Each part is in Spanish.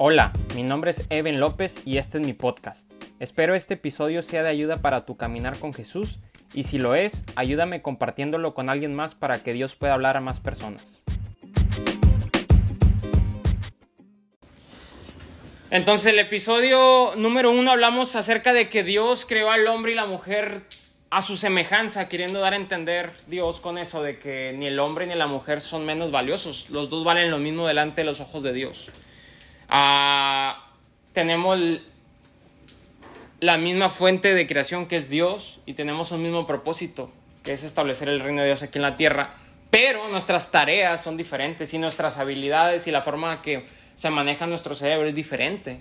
Hola, mi nombre es Evan López y este es mi podcast. Espero este episodio sea de ayuda para tu caminar con Jesús y si lo es, ayúdame compartiéndolo con alguien más para que Dios pueda hablar a más personas. Entonces, el episodio número uno hablamos acerca de que Dios creó al hombre y la mujer a su semejanza, queriendo dar a entender Dios con eso de que ni el hombre ni la mujer son menos valiosos, los dos valen lo mismo delante de los ojos de Dios. Ah, tenemos la misma fuente de creación que es Dios y tenemos un mismo propósito, que es establecer el reino de Dios aquí en la tierra, pero nuestras tareas son diferentes y nuestras habilidades y la forma que se maneja nuestro cerebro es diferente.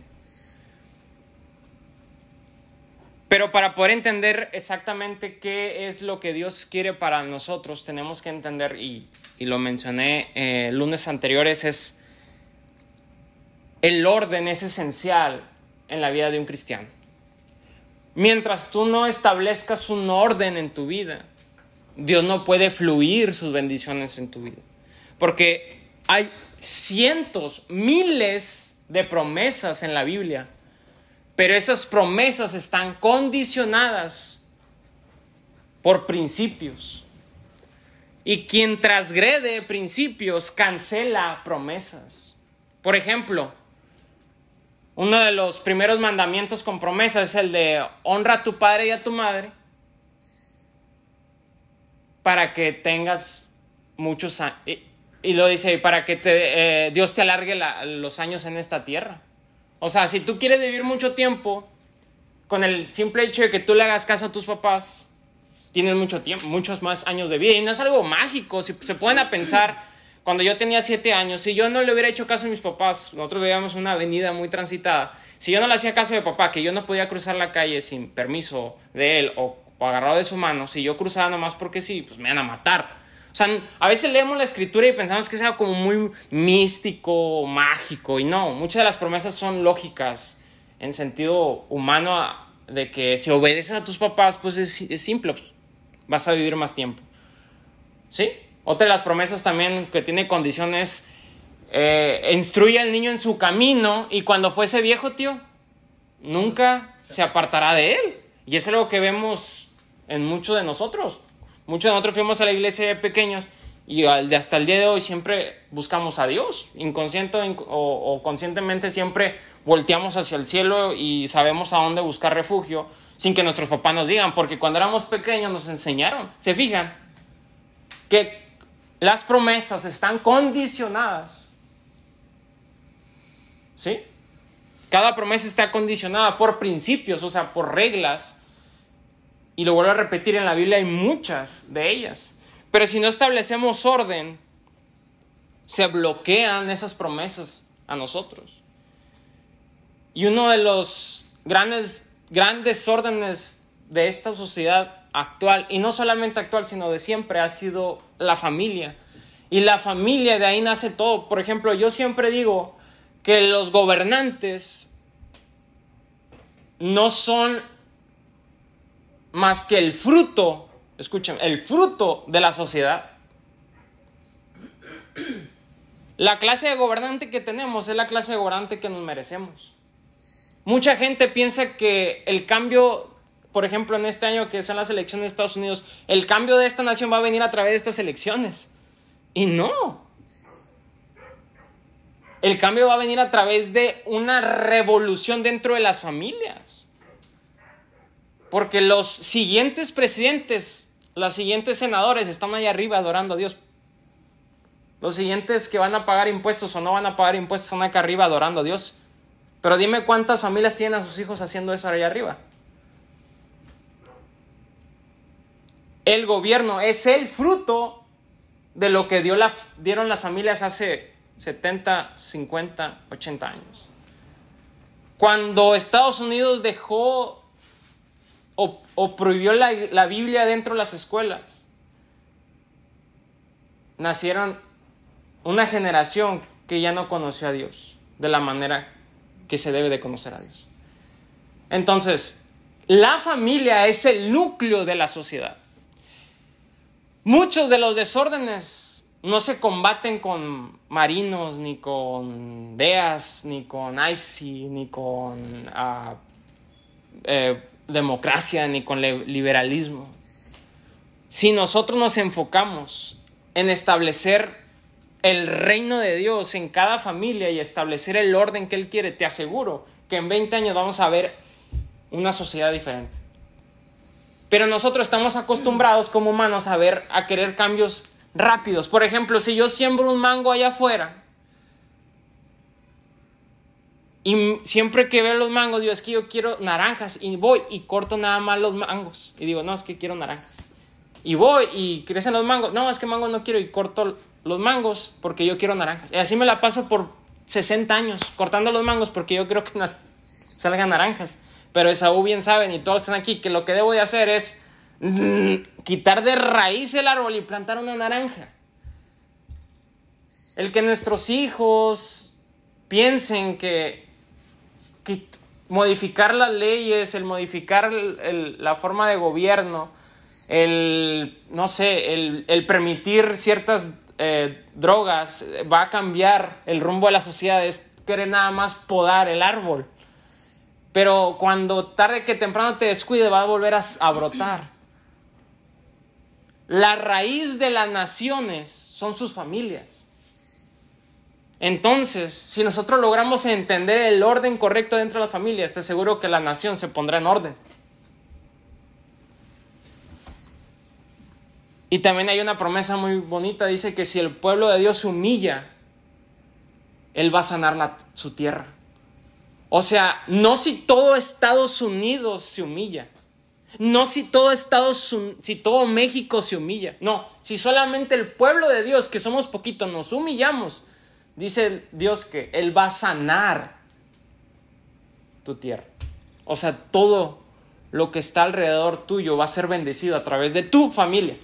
Pero para poder entender exactamente qué es lo que Dios quiere para nosotros, tenemos que entender, y, y lo mencioné eh, lunes anteriores, es el orden es esencial en la vida de un cristiano. Mientras tú no establezcas un orden en tu vida, Dios no puede fluir sus bendiciones en tu vida. Porque hay cientos, miles de promesas en la Biblia, pero esas promesas están condicionadas por principios. Y quien trasgrede principios cancela promesas. Por ejemplo, uno de los primeros mandamientos con promesas es el de honra a tu padre y a tu madre para que tengas muchos años. Y, lo dice, para que te, eh, Dios te alargue los años en esta tierra. O sea, si tú quieres vivir mucho tiempo, con el simple hecho de que tú le hagas caso a tus papás, tienes mucho tiempo, muchos más años de vida. Y no es algo mágico, si se pueden pensar cuando yo tenía siete años, si yo no le hubiera hecho caso a mis papás, nosotros vivíamos una avenida muy transitada, si yo no le hacía caso de papá, que yo no podía cruzar la calle sin permiso de él o, agarrado de su mano, si yo cruzaba nomás porque sí, pues me iban a matar. O sea, a veces leemos la escritura y pensamos que es algo como muy místico, mágico, y no, muchas de las promesas son lógicas en sentido humano de que si obedeces a tus papás, pues es, es simple, vas a vivir más tiempo. ¿Sí? Otra de las promesas también que tiene condiciones, eh, instruye al niño en su camino y cuando fuese viejo, tío, nunca se apartará de él. Y es algo que vemos en muchos de nosotros. Muchos de nosotros fuimos a la iglesia pequeños y hasta el día de hoy siempre buscamos a Dios. Inconsciente o conscientemente siempre volteamos hacia el cielo y sabemos a dónde buscar refugio sin que nuestros papás nos digan, porque cuando éramos pequeños nos enseñaron. ¿Se fijan? Que las promesas están condicionadas. ¿Sí? Cada promesa está condicionada por principios, o sea, por reglas. Y lo vuelvo a repetir, en la Biblia hay muchas de ellas. Pero si no establecemos orden, se bloquean esas promesas a nosotros. Y uno de los grandes, grandes órdenes de esta sociedad actual, y no solamente actual, sino de siempre, ha sido la familia. Y la familia, de ahí nace todo. Por ejemplo, yo siempre digo que los gobernantes no son más que el fruto, escuchen, el fruto de la sociedad. La clase de gobernante que tenemos es la clase de gobernante que nos merecemos. Mucha gente piensa que el cambio por ejemplo, en este año que son las elecciones de Estados Unidos, el cambio de esta nación va a venir a través de estas elecciones. Y no. El cambio va a venir a través de una revolución dentro de las familias. Porque los siguientes presidentes, los siguientes senadores están ahí arriba adorando a Dios. Los siguientes que van a pagar impuestos o no van a pagar impuestos están acá arriba adorando a Dios. Pero dime cuántas familias tienen a sus hijos haciendo eso allá arriba. El gobierno es el fruto de lo que dio la, dieron las familias hace 70, 50, 80 años. Cuando Estados Unidos dejó o, prohibió la, la Biblia dentro de las escuelas, nacieron una generación que ya no conoció a Dios de la manera que se debe de conocer a Dios. Entonces, la familia es el núcleo de la sociedad. Muchos de los desórdenes no se combaten con marinos, ni con DEAS, ni con ICI, ni con ah, eh, democracia, ni con liberalismo. Si nosotros nos enfocamos en establecer el reino de Dios en cada familia y establecer el orden que Él quiere, te aseguro que en 20 años vamos a ver una sociedad diferente. Pero nosotros estamos acostumbrados como humanos a ver, a querer cambios rápidos. Por ejemplo, si yo siembro un mango allá afuera y siempre que veo los mangos digo, es que yo quiero naranjas y voy y corto nada más los mangos y digo, no, es que quiero naranjas. Y voy y crecen los mangos, no, es que mangos no quiero y corto los mangos porque yo quiero naranjas. Y así me la paso por 60 años cortando los mangos porque yo creo que salgan naranjas. Pero Esaú bien saben y todos están aquí que lo que debo de hacer es mm, quitar de raíz el árbol y plantar una naranja. El que nuestros hijos piensen que, modificar las leyes, el modificar la forma de gobierno, el, no sé, el, permitir ciertas eh, drogas va a cambiar el rumbo de la sociedad, es querer nada más podar el árbol. Pero cuando tarde que temprano te descuide va a volver a, brotar. La raíz de las naciones son sus familias. Entonces, si nosotros logramos entender el orden correcto dentro de la familia, estoy seguro que la nación se pondrá en orden. Y también hay una promesa muy bonita, dice que si el pueblo de Dios se humilla, Él va a sanar su tierra. O sea, no si todo Estados Unidos se humilla. No si todo Estados si todo México se humilla. No, si solamente el pueblo de Dios, que somos poquitos, nos humillamos, dice Dios que Él va a sanar tu tierra. O sea, todo lo que está alrededor tuyo va a ser bendecido a través de tu familia.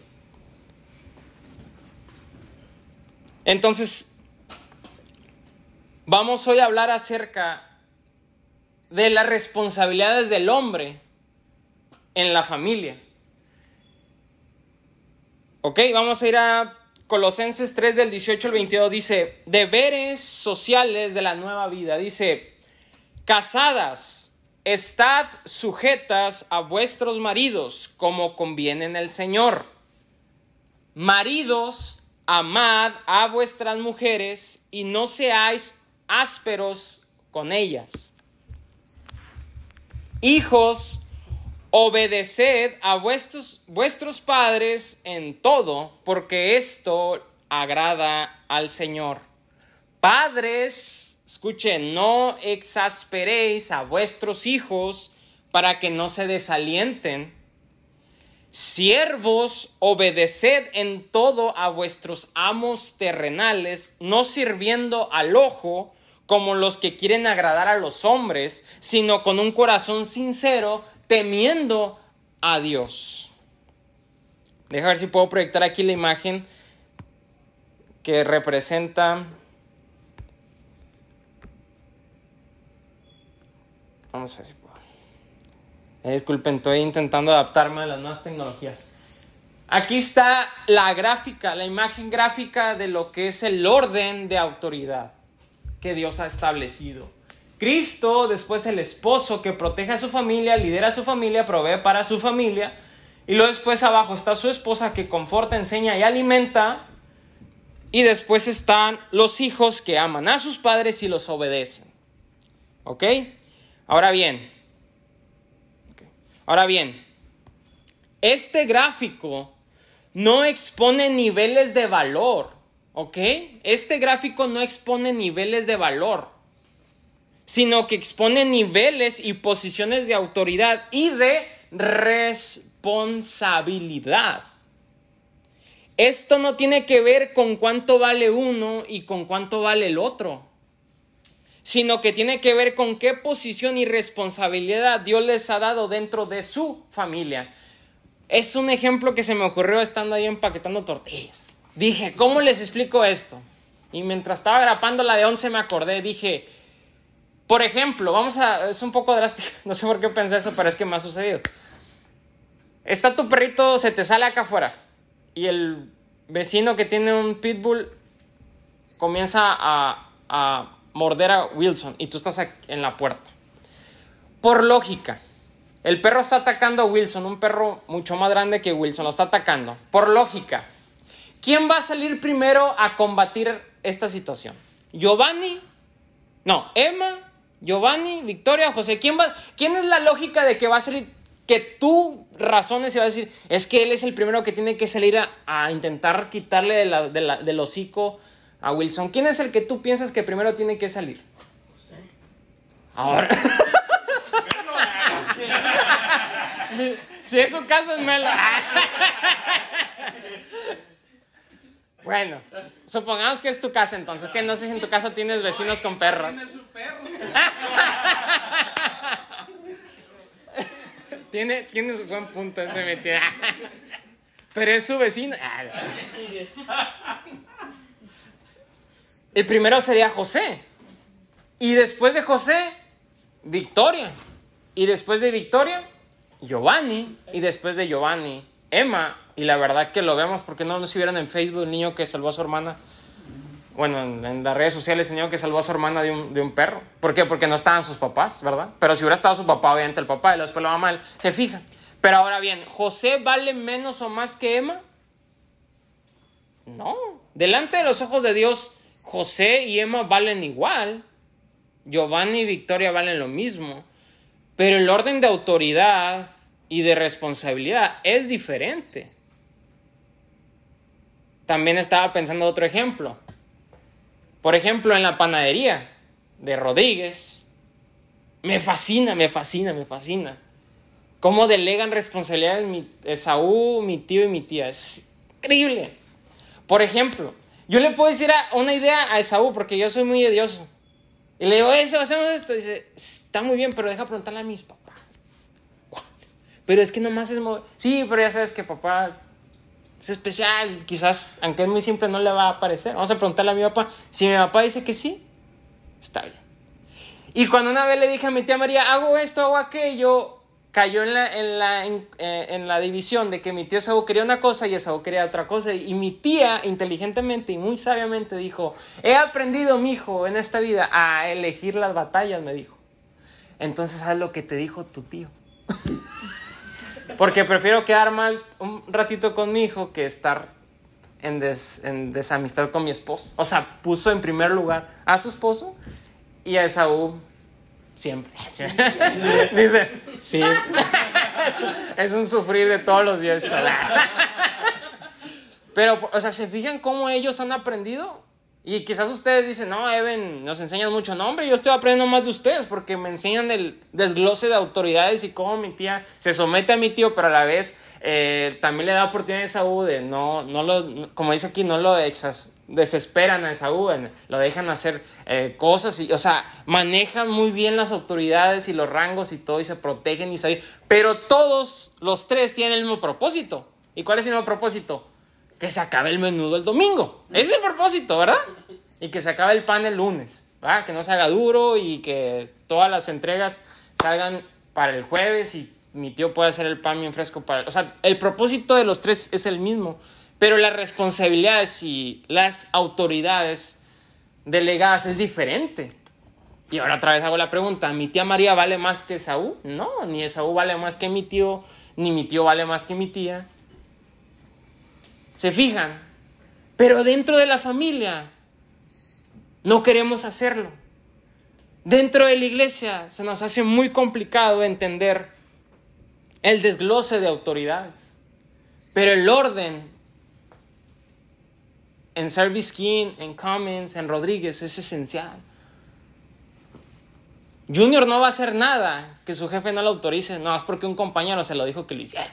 Entonces, vamos hoy a hablar acerca de las responsabilidades del hombre en la familia. Ok, vamos a ir a Colosenses 3 del 18 al 22. Dice, deberes sociales de la nueva vida. Dice, casadas, estad sujetas a vuestros maridos como conviene en el Señor. Maridos, amad a vuestras mujeres y no seáis ásperos con ellas Hijos, obedeced a vuestros, vuestros padres en todo, porque esto agrada al Señor. Padres, escuchen, no exasperéis a vuestros hijos para que no se desalienten. Siervos, obedeced en todo a vuestros amos terrenales, no sirviendo al ojo, como los que quieren agradar a los hombres, sino con un corazón sincero, temiendo a Dios. Deja ver si puedo proyectar aquí la imagen que representa... Vamos a ver si puedo. Eh, disculpen, estoy intentando adaptarme a las nuevas tecnologías. Aquí está la gráfica, la imagen gráfica de lo que es el orden de autoridad que Dios ha establecido. Cristo, después el esposo que protege a su familia, lidera a su familia, provee para su familia. Y luego después abajo está su esposa que conforta, enseña y alimenta. Y después están los hijos que aman a sus padres y los obedecen. ¿Ok? Ahora bien. Ahora bien. Este gráfico no expone niveles de valor ¿Ok? Este gráfico no expone niveles de valor, sino que expone niveles y posiciones de autoridad y de responsabilidad. Esto no tiene que ver con cuánto vale uno y con cuánto vale el otro, sino que tiene que ver con qué posición y responsabilidad Dios les ha dado dentro de su familia. Es un ejemplo que se me ocurrió estando ahí empaquetando tortillas dije, ¿cómo les explico esto? Y mientras estaba grapando la de 11 me acordé, dije, por ejemplo, vamos a, es un poco drástico, no sé por qué pensé eso, pero es que me ha sucedido. Está tu perrito, se te sale acá afuera y el vecino que tiene un pitbull comienza a, a morder a Wilson y tú estás en la puerta. Por lógica, el perro está atacando a Wilson, un perro mucho más grande que Wilson, lo está atacando. Por lógica, ¿quién va a salir primero a combatir esta situación? ¿Giovanni? No, Emma, Giovanni, Victoria, José. ¿Quién, va, ¿Quién es la lógica de que va a salir? Que tú razones y vas a decir, es que él es el primero que tiene que salir a, intentar quitarle del hocico a Wilson. ¿Quién es el que tú piensas que primero tiene que salir? José. Ahora. si es su casa, es mela. Bueno, supongamos que es tu casa entonces, que no sé si en tu casa tienes vecinos con perros. Tiene su perro. tiene, tiene su buen punto ese metido. Pero es su vecino. El primero sería José. Y después de José, Victoria. Y después de Victoria, Giovanni. Y después de Giovanni, Emma. Y la verdad que lo vemos porque no nos vieron en Facebook el niño que salvó a su hermana. Bueno, en, las redes sociales el niño que salvó a su hermana de un, de un, perro. ¿Por qué? Porque no estaban sus papás, ¿verdad? Pero si hubiera estado su papá, obviamente el papá y después la mamá, se fija. Pero ahora bien, ¿José vale menos o más que Emma? No. Delante de los ojos de Dios, José y Emma valen igual. Giovanni y Victoria valen lo mismo. Pero el orden de autoridad y de responsabilidad es diferente. También estaba pensando otro ejemplo. Por ejemplo, en la panadería de Rodríguez. Me fascina, me fascina, me fascina. Cómo delegan responsabilidades mi, Esaú, mi tío y mi tía. Es increíble. Por ejemplo, yo le puedo decir una idea a Esaú porque yo soy muy idioso. Y le digo, eso, hacemos esto. Y dice, está muy bien, pero deja preguntarle a mis papás. Pero es que nomás es... Sí, pero ya sabes que papá es especial. Quizás, aunque es muy simple, no le va a parecer. Vamos a preguntarle a mi papá. Si mi papá dice que sí, está bien. Y cuando una vez le dije a mi tía María, hago esto, hago aquello, cayó en la, en la, eh, en, la división de que mi tío Esaú quería una cosa y Esaú quería otra cosa. Y mi tía, inteligentemente y muy sabiamente, dijo: He aprendido, mi hijo, en esta vida a elegir las batallas, me dijo. Entonces, haz lo que te dijo tu tío. Porque prefiero quedar mal un ratito con mi hijo que estar en, en desamistad con mi esposo. O sea, puso en primer lugar a su esposo y a Esaú Siempre. Dice, sí. es un sufrir de todos los días. Pero, o sea, ¿se fijan cómo ellos han aprendido? Y quizás ustedes dicen, no, Evan, nos enseñan mucho. No, hombre, yo estoy aprendiendo más de ustedes porque me enseñan el desglose de autoridades y cómo mi tía se somete a mi tío, pero a la vez eh, también le da oportunidad a Saúl de no, no lo, como dice aquí, no lo desesperan a Saúl, lo dejan hacer eh, cosas y, o sea, manejan muy bien las autoridades y los rangos y todo y se protegen y saben. Pero todos los tres tienen el mismo propósito. ¿Y cuál es el mismo propósito? Que se acabe el menudo el domingo. Ese es el propósito, ¿verdad? Y que se acabe el pan el lunes, ¿verdad? Que no se haga duro y que todas las entregas salgan para el jueves y mi tío pueda hacer el pan bien fresco para... O sea, el propósito de los tres es el mismo, pero las responsabilidades y las autoridades delegadas es diferente. Y ahora otra vez hago la pregunta, ¿mi tía María vale más que Saúl? No, ni Saúl vale más que mi tío, ni mi tío vale más que mi tía. ¿Se fijan? Pero dentro de la familia no queremos hacerlo. Dentro de la iglesia se nos hace muy complicado entender el desglose de autoridades. Pero el orden en Service King, en Cummins, en Rodríguez es esencial. Junior no va a hacer nada que su jefe no lo autorice, no, es porque un compañero se lo dijo que lo hiciera.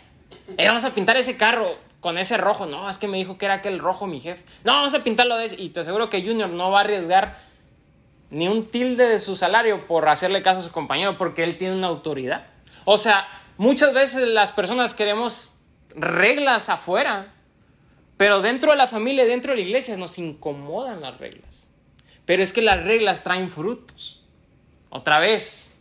Eh, vamos a pintar ese carro con ese rojo. No, es que me dijo que era aquel rojo mi jefe. No, vamos a pintarlo de ese. Y te aseguro que Junior no va a arriesgar ni un tilde de su salario por hacerle caso a su compañero porque él tiene una autoridad. O sea, muchas veces las personas queremos reglas afuera, pero dentro de la familia, dentro de la iglesia nos incomodan las reglas. Pero es que las reglas traen frutos. Otra vez,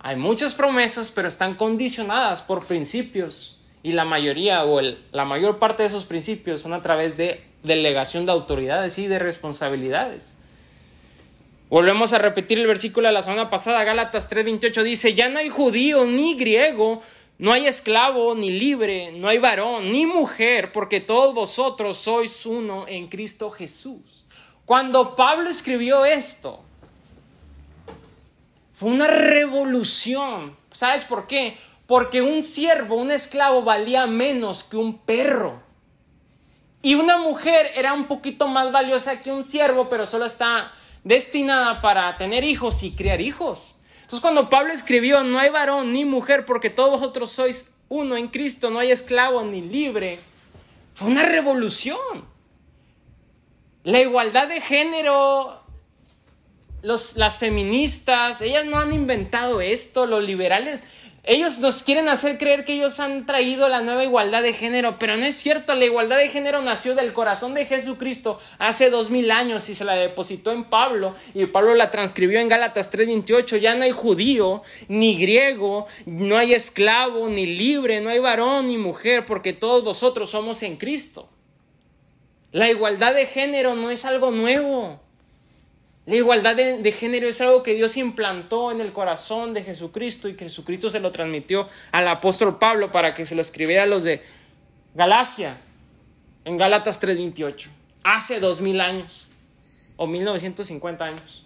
hay muchas promesas, pero están condicionadas por principios Y la mayoría o la mayor parte de esos principios son a través de delegación de autoridades y de responsabilidades. Volvemos a repetir el versículo de la semana pasada, Gálatas 3:28 dice, ya no hay judío ni griego, no hay esclavo ni libre, no hay varón ni mujer, porque todos vosotros sois uno en Cristo Jesús. Cuando Pablo escribió esto, fue una revolución. ¿Sabes por qué? Porque un siervo, un esclavo valía menos que un perro. Y una mujer era un poquito más valiosa que un siervo, pero solo está destinada para tener hijos y criar hijos. Entonces cuando Pablo escribió, no hay varón ni mujer, porque todos vosotros sois uno en Cristo, no hay esclavo ni libre, fue una revolución. La igualdad de género los, las feministas, ellas no han inventado esto, los liberales, ellos nos quieren hacer creer que ellos han traído la nueva igualdad de género, pero no es cierto, la igualdad de género nació del corazón de Jesucristo hace dos mil años y se la depositó en Pablo y Pablo la transcribió en Gálatas 3:28, ya no hay judío, ni griego, no hay esclavo, ni libre, no hay varón ni mujer, porque todos vosotros somos en Cristo. La igualdad de género no es algo nuevo. La igualdad de, género es algo que Dios implantó en el corazón de Jesucristo y que Jesucristo se lo transmitió al apóstol Pablo para que se lo escribiera a los de Galacia en Gálatas 3:28, hace dos mil años o 1950 años.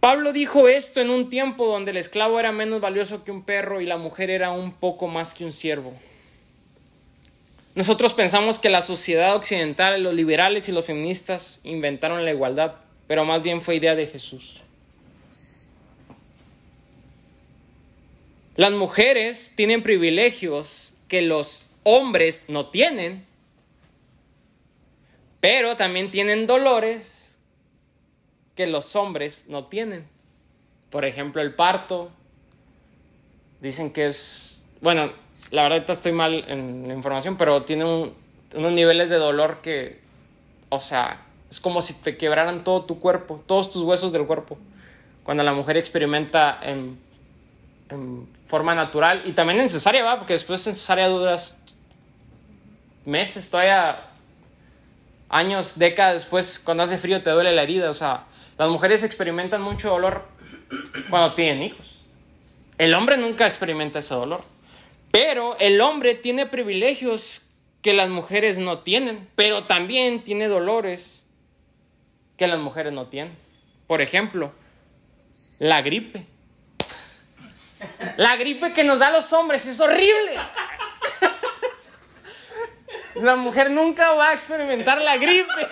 Pablo dijo esto en un tiempo donde el esclavo era menos valioso que un perro y la mujer era un poco más que un siervo. Nosotros pensamos que la sociedad occidental, los liberales y los feministas inventaron la igualdad, pero más bien fue idea de Jesús. Las mujeres tienen privilegios que los hombres no tienen, pero también tienen dolores que los hombres no tienen. Por ejemplo, el parto. Dicen que es, bueno, la verdad estoy mal en la información, pero tiene unos niveles de dolor que, o sea, es como si te quebraran todo tu cuerpo, todos tus huesos del cuerpo. Cuando la mujer experimenta en, forma natural y también en cesárea, ¿va? Porque después en cesárea duras meses, todavía años, décadas después, cuando hace frío te duele la herida. O sea, las mujeres experimentan mucho dolor cuando tienen hijos. El hombre nunca experimenta ese dolor. Pero el hombre tiene privilegios que las mujeres no tienen, pero también tiene dolores que las mujeres no tienen. Por ejemplo, la gripe. La gripe que nos da los hombres es horrible. La mujer nunca va a experimentar la gripe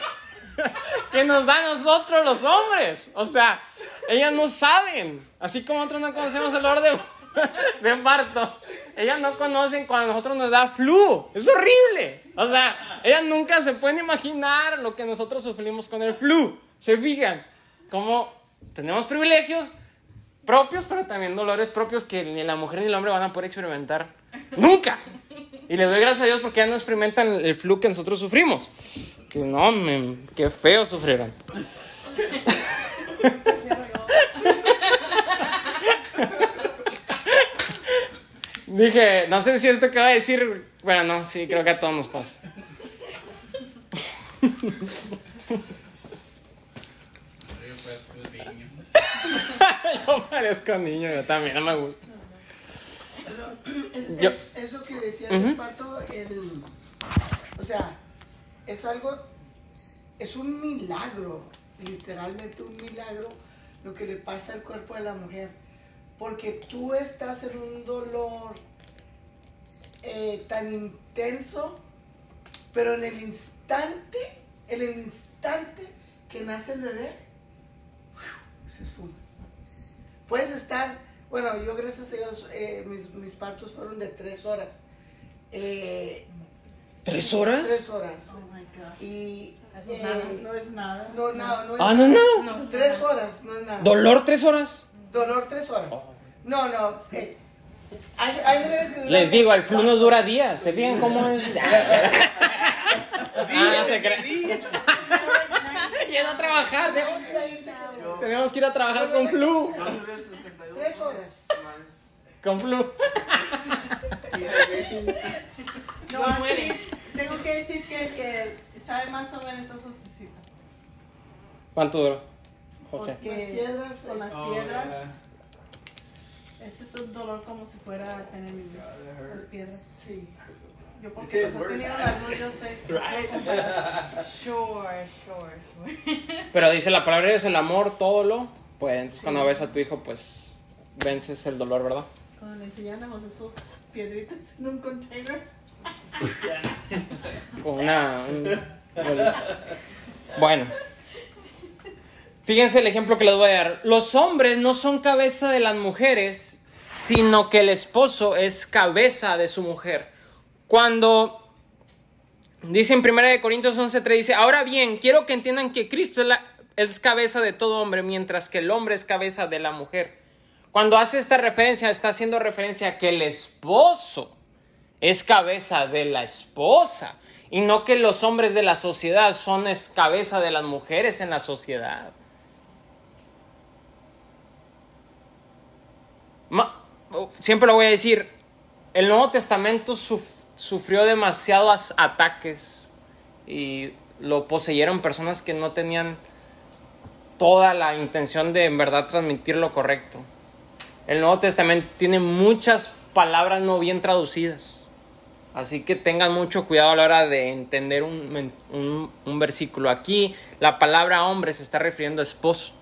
que nos da a nosotros los hombres. O sea, ellas no saben. Así como nosotros no conocemos el dolor de de parto, ellas no conocen cuando a nosotros nos da flu. Es horrible. O sea, ellas nunca se pueden imaginar lo que nosotros sufrimos con el flu. Se fijan, como tenemos privilegios propios, pero también dolores propios que ni la mujer ni el hombre van a poder experimentar nunca. Y les doy gracias a Dios porque ya no experimentan el flu que nosotros sufrimos. Que no, qué feo sufrieron. Dije, no sé si esto que va a decir. Bueno, no, sí, creo que a todos nos pasa. yo parezco niño, yo también, no me gusta. eso que decía el parto, el, o sea, es algo, es un milagro, literalmente un milagro lo que le pasa al cuerpo de la mujer porque tú estás en un dolor eh, tan intenso, pero en el instante, en el instante que nace el bebé, se esfuma. Puedes estar, bueno, yo gracias a Dios, eh, mis, partos fueron de tres horas. Eh, ¿Tres horas? Tres horas. Oh my God. Y no es nada. No, no, no es ah, no, no. Tres horas, no es nada. ¿Dolor tres horas? Dolor tres horas. Oh. No, no. Eh, hay, hay mujeres que Les digo, el flu no dura días. ¿Se fijan cómo es? ah, se cree. Yendo a trabajar. Tenemos que ir a trabajar con flu. Tres horas. Con flu. No, No aquí muere. tengo que decir que, que sabe más o menos eso necesita. ¿Cuánto duró, José? Porque Las piedras con es- las Oh, piedras, yeah. ese es un dolor como si fuera tener God, las piedras. Sí. Yo porque los he tenido las dos, yo sé. Right. Sure, sure, sure. Pero dice la palabra Dios, el amor, todo lo puede. Entonces cuando ves a tu hijo, pues vences el dolor, ¿verdad? Cuando le enseñan a José sus piedritas en un container. Con una... un- Bueno. Fíjense el ejemplo que les voy a dar. Los hombres no son cabeza de las mujeres, sino que el esposo es cabeza de su mujer. Cuando dice en 1 Corintios 11:3 dice, ahora bien, quiero que entiendan que Cristo es, es cabeza de todo hombre, mientras que el hombre es cabeza de la mujer. Cuando hace esta referencia, está haciendo referencia a que el esposo es cabeza de la esposa y no que los hombres de la sociedad son cabeza de las mujeres en la sociedad. Ma- oh, siempre lo voy a decir, el Nuevo Testamento suf- sufrió demasiados ataques y lo poseyeron personas que no tenían toda la intención de en verdad transmitir lo correcto. El Nuevo Testamento tiene muchas palabras no bien traducidas. Así que tengan mucho cuidado a la hora de entender un- un versículo. Aquí la palabra hombre se está refiriendo a esposo.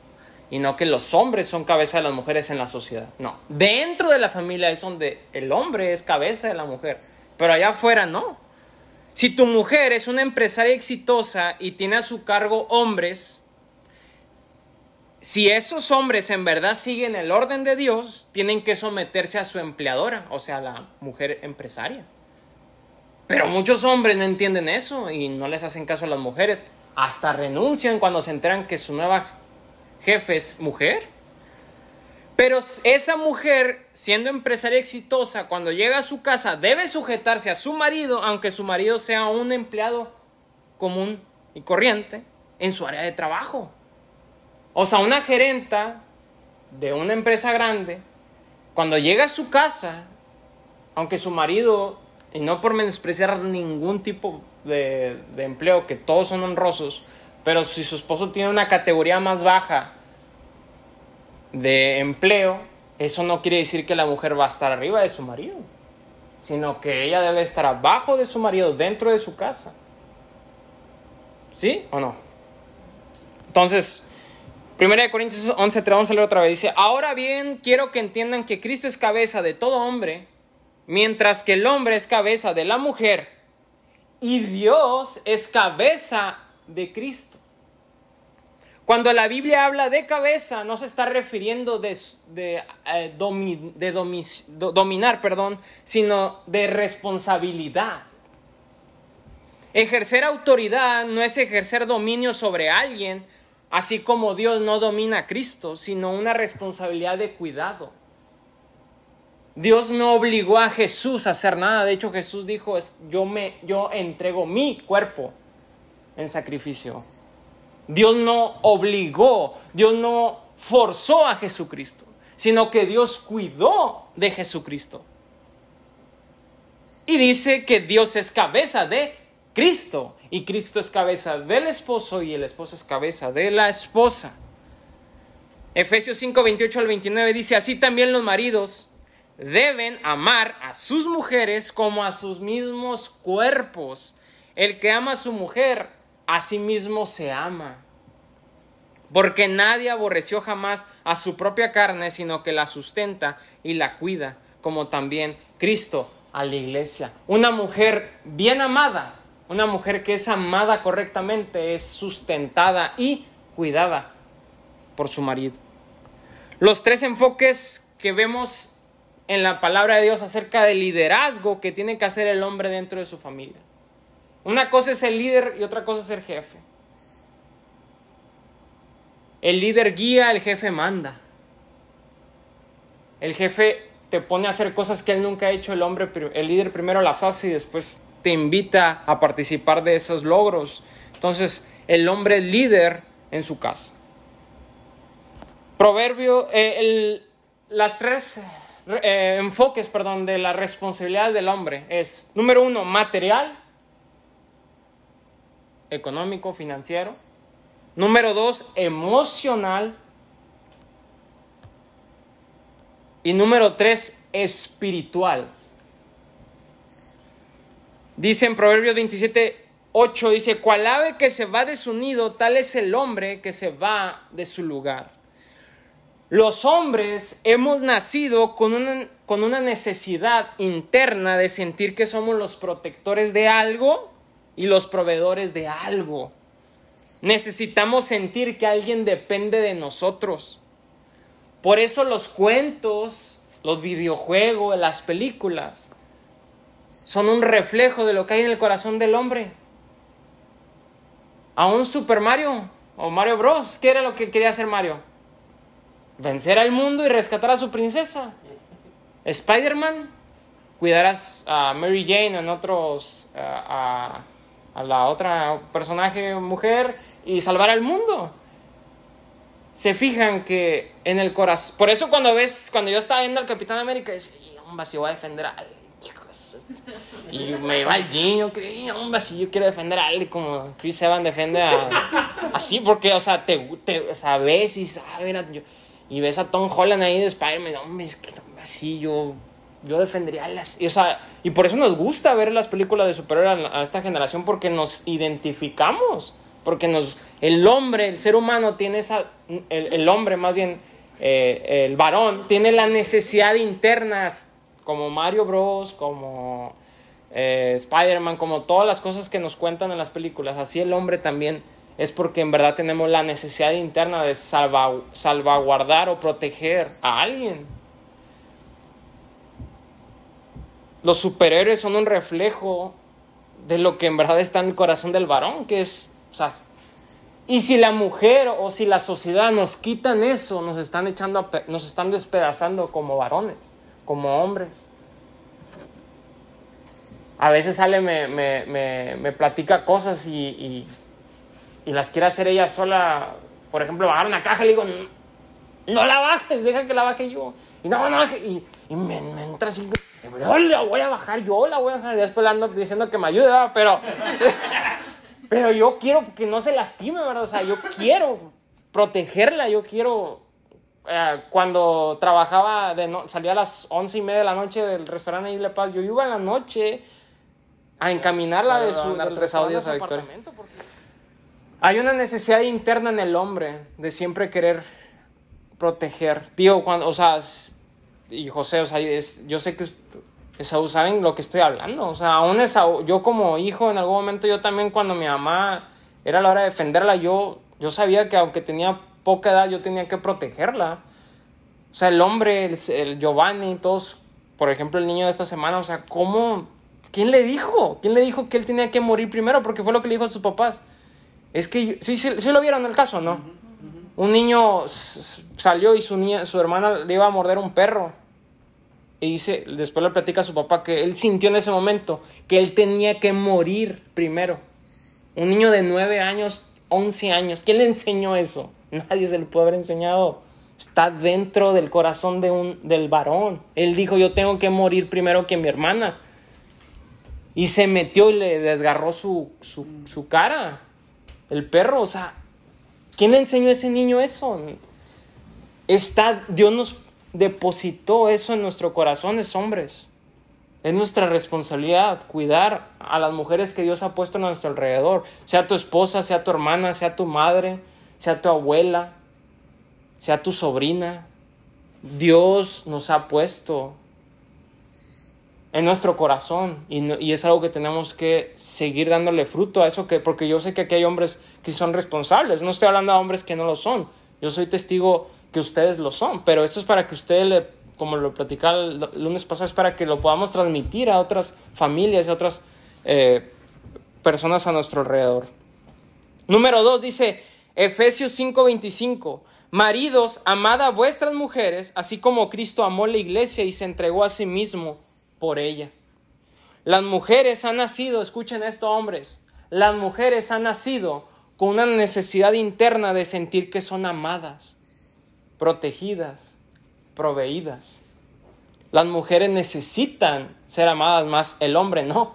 Y no que los hombres son cabeza de las mujeres en la sociedad. No. Dentro de la familia es donde el hombre es cabeza de la mujer. Pero allá afuera no. Si tu mujer es una empresaria exitosa y tiene a su cargo hombres, si esos hombres en verdad siguen el orden de Dios, tienen que someterse a su empleadora, o sea, la mujer empresaria. Pero muchos hombres no entienden eso y no les hacen caso a las mujeres. Hasta renuncian cuando se enteran que su nueva jefe es mujer. Pero esa mujer, siendo empresaria exitosa, cuando llega a su casa debe sujetarse a su marido, aunque su marido sea un empleado común y corriente en su área de trabajo. O sea, una gerenta de una empresa grande, cuando llega a su casa, aunque su marido, y no por menospreciar ningún tipo de, de empleo, que todos son honrosos, pero si su esposo tiene una categoría más baja de empleo, eso no quiere decir que la mujer va a estar arriba de su marido, sino que ella debe estar abajo de su marido, dentro de su casa. ¿Sí o no? Entonces, 1 Corintios 11, vamos a leer otra vez. Dice, ahora bien, quiero que entiendan que Cristo es cabeza de todo hombre, mientras que el hombre es cabeza de la mujer, y Dios es cabeza de Cristo. Cuando la Biblia habla de cabeza, no se está refiriendo de, de, eh, dominar, perdón, sino de responsabilidad. Ejercer autoridad no es ejercer dominio sobre alguien, así como Dios no domina a Cristo, sino una responsabilidad de cuidado. Dios no obligó a Jesús a hacer nada. De hecho, Jesús dijo, yo, me, yo entrego mi cuerpo en sacrificio. Dios no obligó, Dios no forzó a Jesucristo, sino que Dios cuidó de Jesucristo. Y dice que Dios es cabeza de Cristo y Cristo es cabeza del esposo y el esposo es cabeza de la esposa. Efesios 5, 28 al 29 dice, así también los maridos deben amar a sus mujeres como a sus mismos cuerpos. El que ama a su mujer, a sí mismo se ama. Porque nadie aborreció jamás a su propia carne, sino que la sustenta y la cuida, como también Cristo a la iglesia. Una mujer bien amada, una mujer que es amada correctamente, es sustentada y cuidada por su marido. Los tres enfoques que vemos en la palabra de Dios acerca del liderazgo que tiene que hacer el hombre dentro de su familia. Una cosa es el líder y otra cosa es el jefe. El líder guía, el jefe manda. El jefe te pone a hacer cosas que él nunca ha hecho, el hombre, el líder primero las hace y después te invita a participar de esos logros. Entonces, el hombre es líder en su casa. Proverbio, eh, las tres eh, enfoques, perdón, de las responsabilidades del hombre. Es, número uno, material, económico, financiero. Número dos, emocional. Y número tres, espiritual. Dice en Proverbios 27, 8, dice, cual ave que se va de su nido, tal es el hombre que se va de su lugar. Los hombres hemos nacido con con una necesidad interna de sentir que somos los protectores de algo y los proveedores de algo. Necesitamos sentir que alguien depende de nosotros. Por eso los cuentos, los videojuegos, las películas son un reflejo de lo que hay en el corazón del hombre. A un Super Mario o Mario Bros. ¿Qué era lo que quería hacer Mario? Vencer al mundo y rescatar a su princesa. Spider-Man, cuidar a Mary Jane en otros, a la otra personaje mujer y salvar al mundo. Se fijan que en el corazón. Por eso cuando ves, cuando yo estaba viendo al Capitán América, dice, hombre, si voy a defender a alguien. Y me va el jean, yo creo, hombre, si yo quiero defender a alguien como Chris Evans defiende a. Así, porque, o sea, te, te o sea, ves y sabes, y ves a Tom Holland ahí de Spider-Man, hombre, es que así yo yo defendería las y, o sea, y por eso nos gusta ver las películas de superhéroes a, esta generación porque nos identificamos porque nos el hombre el ser humano tiene esa el, el hombre más bien eh, el varón tiene la necesidad interna como Mario Bros como eh, Spider-Man como todas las cosas que nos cuentan en las películas así el hombre también es porque en verdad tenemos la necesidad interna de salva, salvaguardar o proteger a alguien los superhéroes son un reflejo de lo que en verdad está en el corazón del varón, que es, o sea, y si la mujer o si la sociedad nos quitan eso, nos están echando, a, nos están despedazando como varones, como hombres. A veces sale, me, me, me, me platica cosas y, y, y, las quiere hacer ella sola. Por ejemplo, bajar una caja y le digo, no la bajes, deja que la baje yo. Y no, no, y, y me entra así yo la voy a bajar, yo la voy a bajar. Y después ando diciendo que me ayude, pero. pero yo quiero que no se lastime, ¿verdad? O sea, yo quiero protegerla, yo quiero. Eh, cuando trabajaba, de no, salía a las once y media de la noche del restaurante Isla Paz, yo iba en la noche a encaminarla de su del restaurante a Victoria. Hay una necesidad interna en el hombre de siempre querer proteger. Digo, cuando, o sea, y José, o sea, es, yo sé que Esaú saben lo que estoy hablando. O sea, aún Esaú, yo como hijo en algún momento, yo también cuando mi mamá era la hora de defenderla, yo, yo sabía que aunque tenía poca edad, yo tenía que protegerla. O sea, el hombre, el, el Giovanni, todos, por ejemplo, el niño de esta semana, o sea, ¿cómo? ¿Quién le dijo? ¿Quién le dijo que él tenía que morir primero? Porque fue lo que le dijo a sus papás. Es que, sí, sí, sí lo vieron el caso, ¿no? Un niño salió y su, niña, su hermana le iba a morder un perro y dice, después le platica a su papá que él sintió en ese momento que él tenía que morir primero. Un niño de 9 años, 11 años, ¿quién le enseñó eso? Nadie se le puede haber enseñado. Está dentro del corazón de un, del varón. Él dijo, yo tengo que morir primero que mi hermana. Y se metió y le desgarró su, su, su cara. El perro, o sea, ¿quién le enseñó a ese niño eso? Está, Dios nos depositó eso en nuestro corazón, es hombres. Es nuestra responsabilidad cuidar a las mujeres que Dios ha puesto a nuestro alrededor, sea tu esposa, sea tu hermana, sea tu madre, sea tu abuela, sea tu sobrina. Dios nos ha puesto en nuestro corazón y, no, y, es algo que tenemos que seguir dándole fruto a eso que porque yo sé que aquí hay hombres que son responsables no estoy hablando de hombres que no lo son yo soy testigo que ustedes lo son, pero esto es para que ustedes, le, como lo platicaba el lunes pasado, es para que lo podamos transmitir a otras familias y a otras eh, personas a nuestro alrededor. Número dos dice Efesios 5:25, maridos, amad a vuestras mujeres, así como Cristo amó la iglesia y se entregó a sí mismo por ella. Las mujeres han nacido, escuchen esto hombres, las mujeres han nacido con una necesidad interna de sentir que son amadas protegidas, proveídas. Las mujeres necesitan ser amadas más, el hombre no.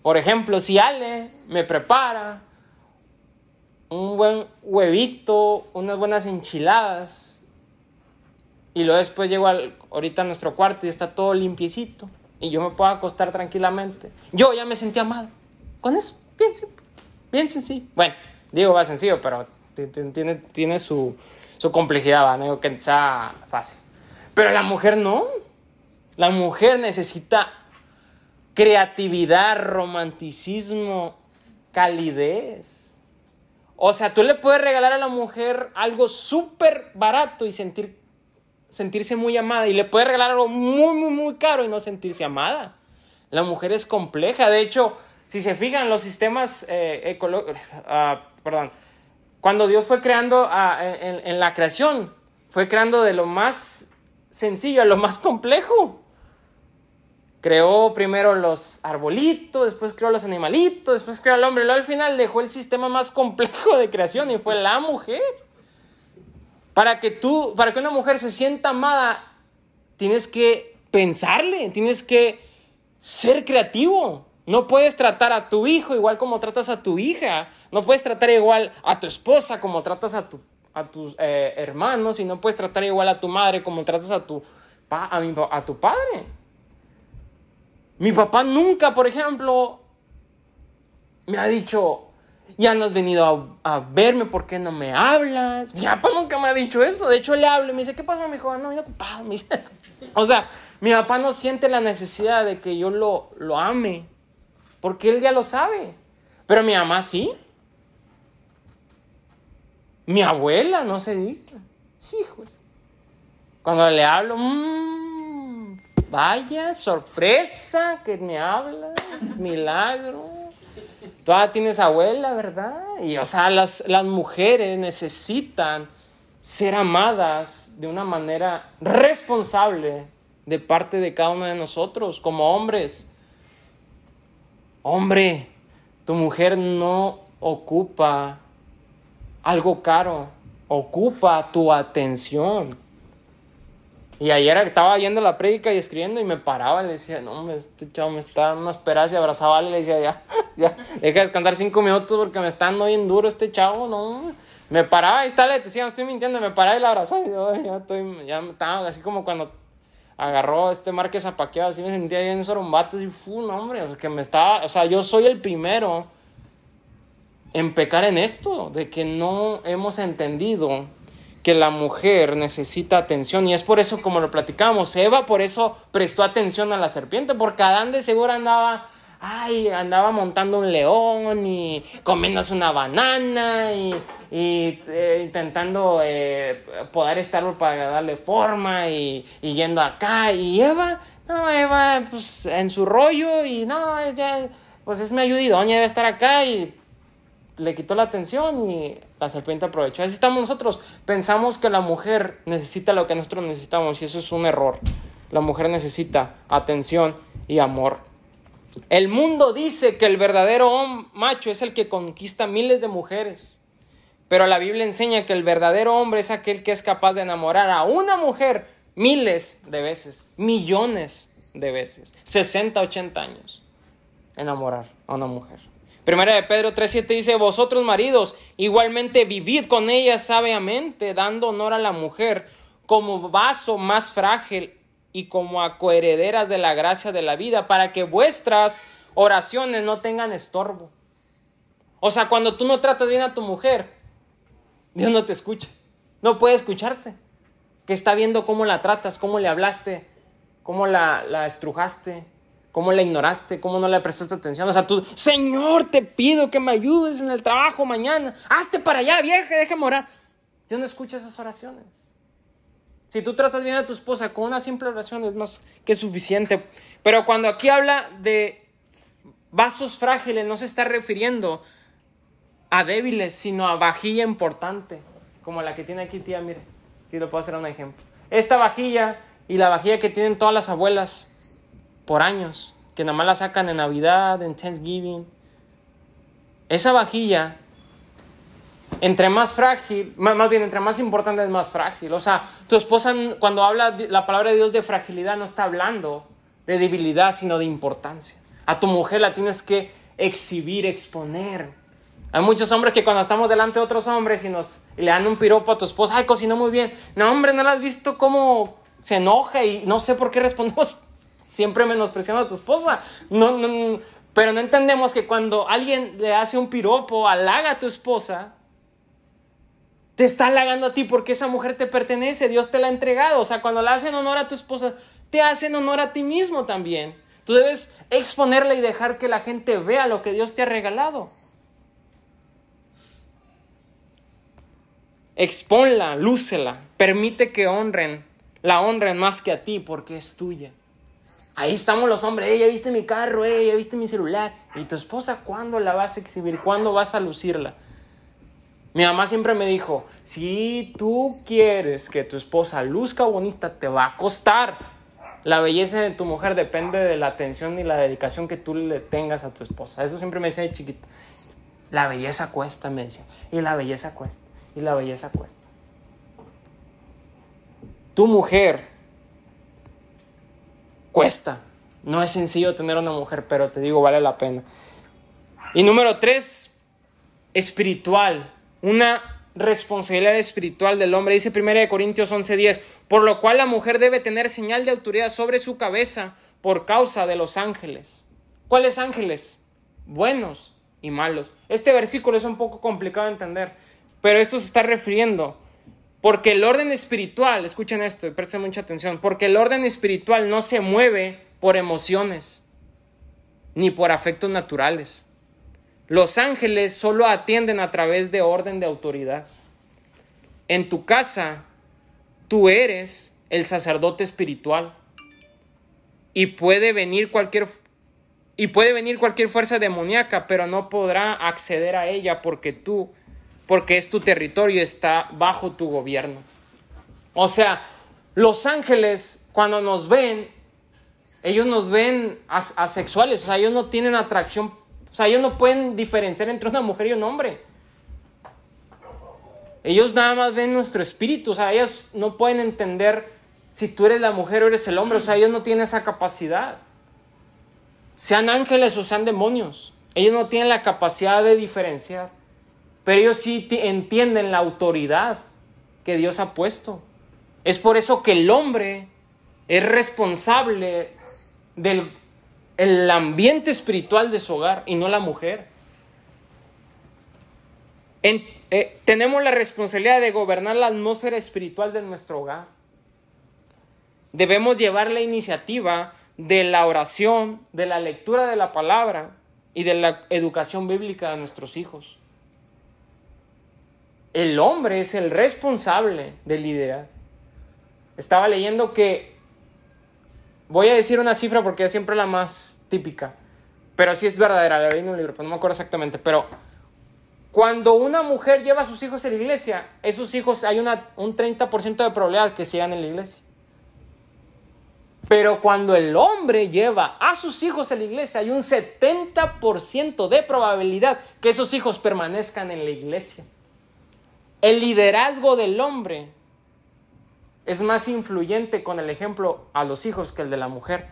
Por ejemplo, si Ale me prepara un buen huevito, unas buenas enchiladas, y luego después llego al, ahorita a nuestro cuarto y está todo limpiecito, y yo me puedo acostar tranquilamente, yo ya me sentí amado. Con eso, bien simple, bien sencillo. Bueno, digo va sencillo, pero tiene, tiene su, su complejidad, ¿va? no digo que sea fácil. Pero la mujer no. La mujer necesita creatividad, romanticismo, calidez. O sea, tú le puedes regalar a la mujer algo súper barato y sentir, sentirse muy amada. Y le puedes regalar algo muy, muy, muy caro y no sentirse amada. La mujer es compleja. De hecho, si se fijan, los sistemas eh, ah, perdón, cuando Dios fue creando en, en la creación, fue creando de lo más sencillo a lo más complejo. Creó primero los arbolitos, después creó los animalitos, después creó al hombre. Luego al final dejó el sistema más complejo de creación y fue la mujer. Para que tú, para que una mujer se sienta amada, tienes que pensarle, tienes que ser creativo. No puedes tratar a tu hijo igual como tratas a tu hija. No puedes tratar igual a tu esposa como tratas a tu, a tus eh, hermanos y no puedes tratar igual a tu madre como tratas a tu, a, a tu padre. Mi papá nunca, por ejemplo, me ha dicho, ya no has venido a, verme, ¿por qué no me hablas? Mi papá nunca me ha dicho eso. De hecho, le hablo y me dice, ¿qué pasa, mi hijo? No, ocupado. Me o sea, mi papá no siente la necesidad de que yo lo, lo ame, porque él ya lo sabe. Pero mi mamá sí. Mi abuela, no se diga. Hijos. Cuando le hablo, mmm, Vaya, sorpresa que me hablas, milagro. Todavía tienes abuela, ¿verdad? Y o sea, las, las mujeres necesitan ser amadas de una manera responsable de parte de cada uno de nosotros, como hombres. Hombre, tu mujer no ocupa algo caro, ocupa tu atención. Y ayer estaba yendo la prédica y escribiendo y me paraba y le decía, no, este chavo me está dando unas y abrazaba y le decía, ya, ya, deja descansar cinco minutos porque me está dando bien duro este chavo, no. Me paraba y tal, le decía, no estoy mintiendo, me paraba y la abrazaba y yo, ya estoy, ya estaba así como cuando agarró este Márquez Zapaqueado, así me sentía bien sorombatos y fu, no, hombre, o sea, que me estaba, o sea, yo soy el primero en pecar en esto, de que no hemos entendido que la mujer necesita atención y es por eso como lo platicamos, Eva por eso prestó atención a la serpiente, porque Adán de seguro andaba, ay, andaba montando un león y comiéndose una banana y, eh, intentando eh, poder estar para darle forma y, y, yendo acá y Eva, no, Eva pues en su rollo y no, es ya, pues es mi ayudidoña, debe estar acá y le quitó la atención y la serpiente aprovechó. Así estamos nosotros. Pensamos que la mujer necesita lo que nosotros necesitamos y eso es un error. La mujer necesita atención y amor. El mundo dice que el verdadero macho es el que conquista miles de mujeres. Pero la Biblia enseña que el verdadero hombre es aquel que es capaz de enamorar a una mujer miles de veces, millones de veces, 60, 80 años. Enamorar a una mujer. Primera de Pedro 3.7 dice, vosotros maridos, igualmente vivid con ella sabiamente, dando honor a la mujer como vaso más frágil y como a coherederas de la gracia de la vida, para que vuestras oraciones no tengan estorbo. O sea, cuando tú no tratas bien a tu mujer, Dios no te escucha, no puede escucharte, que está viendo cómo la tratas, cómo le hablaste, cómo la, la estrujaste, ¿Cómo la ignoraste? ¿Cómo no le prestaste atención? O sea, tú, Señor, te pido que me ayudes en el trabajo mañana. Hazte para allá, vieja, déjame orar. Dios no escucha esas oraciones. Si tú tratas bien a tu esposa con una simple oración es más que suficiente. Pero cuando aquí habla de vasos frágiles, no se está refiriendo a débiles, sino a vajilla importante. Como la que tiene aquí tía, mire. Aquí lo puedo hacer un ejemplo. Esta vajilla y la vajilla que tienen todas las abuelas por años, que nada más la sacan en Navidad, en Thanksgiving. Esa vajilla entre más frágil, más, bien, entre más importante es más frágil. O sea, tu esposa cuando habla la palabra de Dios de fragilidad no está hablando de debilidad, sino de importancia. A tu mujer la tienes que exhibir, exponer. Hay muchos hombres que cuando estamos delante de otros hombres y, nos, le dan un piropo a tu esposa, ay, cocinó muy bien. No, hombre, no la has visto cómo se enoja y no sé por qué respondemos siempre menospreciando a tu esposa. No, no, no. Pero no entendemos que cuando alguien le hace un piropo, halaga a tu esposa, te está halagando a ti porque esa mujer te pertenece, Dios te la ha entregado. O sea, cuando le hacen honor a tu esposa, te hacen honor a ti mismo también. Tú debes exponerla y dejar que la gente vea lo que Dios te ha regalado. Exponla, lúcela, permite que honren, la honren más que a ti porque es tuya. Ahí estamos los hombres, "Ey, ya viste mi carro, Ey, ya viste mi celular. ¿Y tu esposa cuándo la vas a exhibir? ¿Cuándo vas a lucirla? Mi mamá siempre me dijo, si tú quieres que tu esposa luzca bonita, te va a costar. La belleza de tu mujer depende de la atención y la dedicación que tú le tengas a tu esposa. Eso siempre me decía de chiquito. La belleza cuesta, me decía. Y la belleza cuesta. Y la belleza cuesta. Tu mujer cuesta. No es sencillo tener una mujer, pero te digo, vale la pena. Y número tres, espiritual. Una responsabilidad espiritual del hombre. Dice 1 Corintios 11:10, por lo cual la mujer debe tener señal de autoridad sobre su cabeza por causa de los ángeles. ¿Cuáles ángeles? Buenos y malos. Este versículo es un poco complicado de entender, pero esto se está refiriendo porque el orden espiritual, escuchen esto presten mucha atención, porque el orden espiritual no se mueve por emociones ni por afectos naturales. Los ángeles solo atienden a través de orden de autoridad. En tu casa, tú eres el sacerdote espiritual y puede venir cualquier y puede venir cualquier fuerza demoníaca, pero no podrá acceder a ella porque tú porque es tu territorio está bajo tu gobierno. O sea, los ángeles cuando nos ven, ellos nos ven as- asexuales, o sea, ellos no tienen atracción, o sea, ellos no pueden diferenciar entre una mujer y un hombre. Ellos nada más ven nuestro espíritu, o sea, ellos no pueden entender si tú eres la mujer o eres el hombre, o sea, ellos no tienen esa capacidad. Sean ángeles o sean demonios, ellos no tienen la capacidad de diferenciar, pero ellos sí ti- entienden la autoridad que Dios ha puesto. Es por eso que el hombre es responsable del el ambiente espiritual de su hogar y no la mujer. Eh, tenemos la responsabilidad de gobernar la atmósfera espiritual de nuestro hogar. Debemos llevar la iniciativa de la oración, de la lectura de la palabra y de la educación bíblica de nuestros hijos. El hombre es el responsable de liderar. Estaba leyendo que, voy a decir una cifra porque es siempre la más típica, pero sí es verdadera, la leí en un libro, pero no me acuerdo exactamente, pero cuando una mujer lleva a sus hijos a la iglesia, esos hijos hay un 30% de probabilidad que sigan en la iglesia. Pero cuando el hombre lleva a sus hijos a la iglesia, hay un 70% de probabilidad que esos hijos permanezcan en la iglesia. El liderazgo del hombre es más influyente con el ejemplo a los hijos que el de la mujer.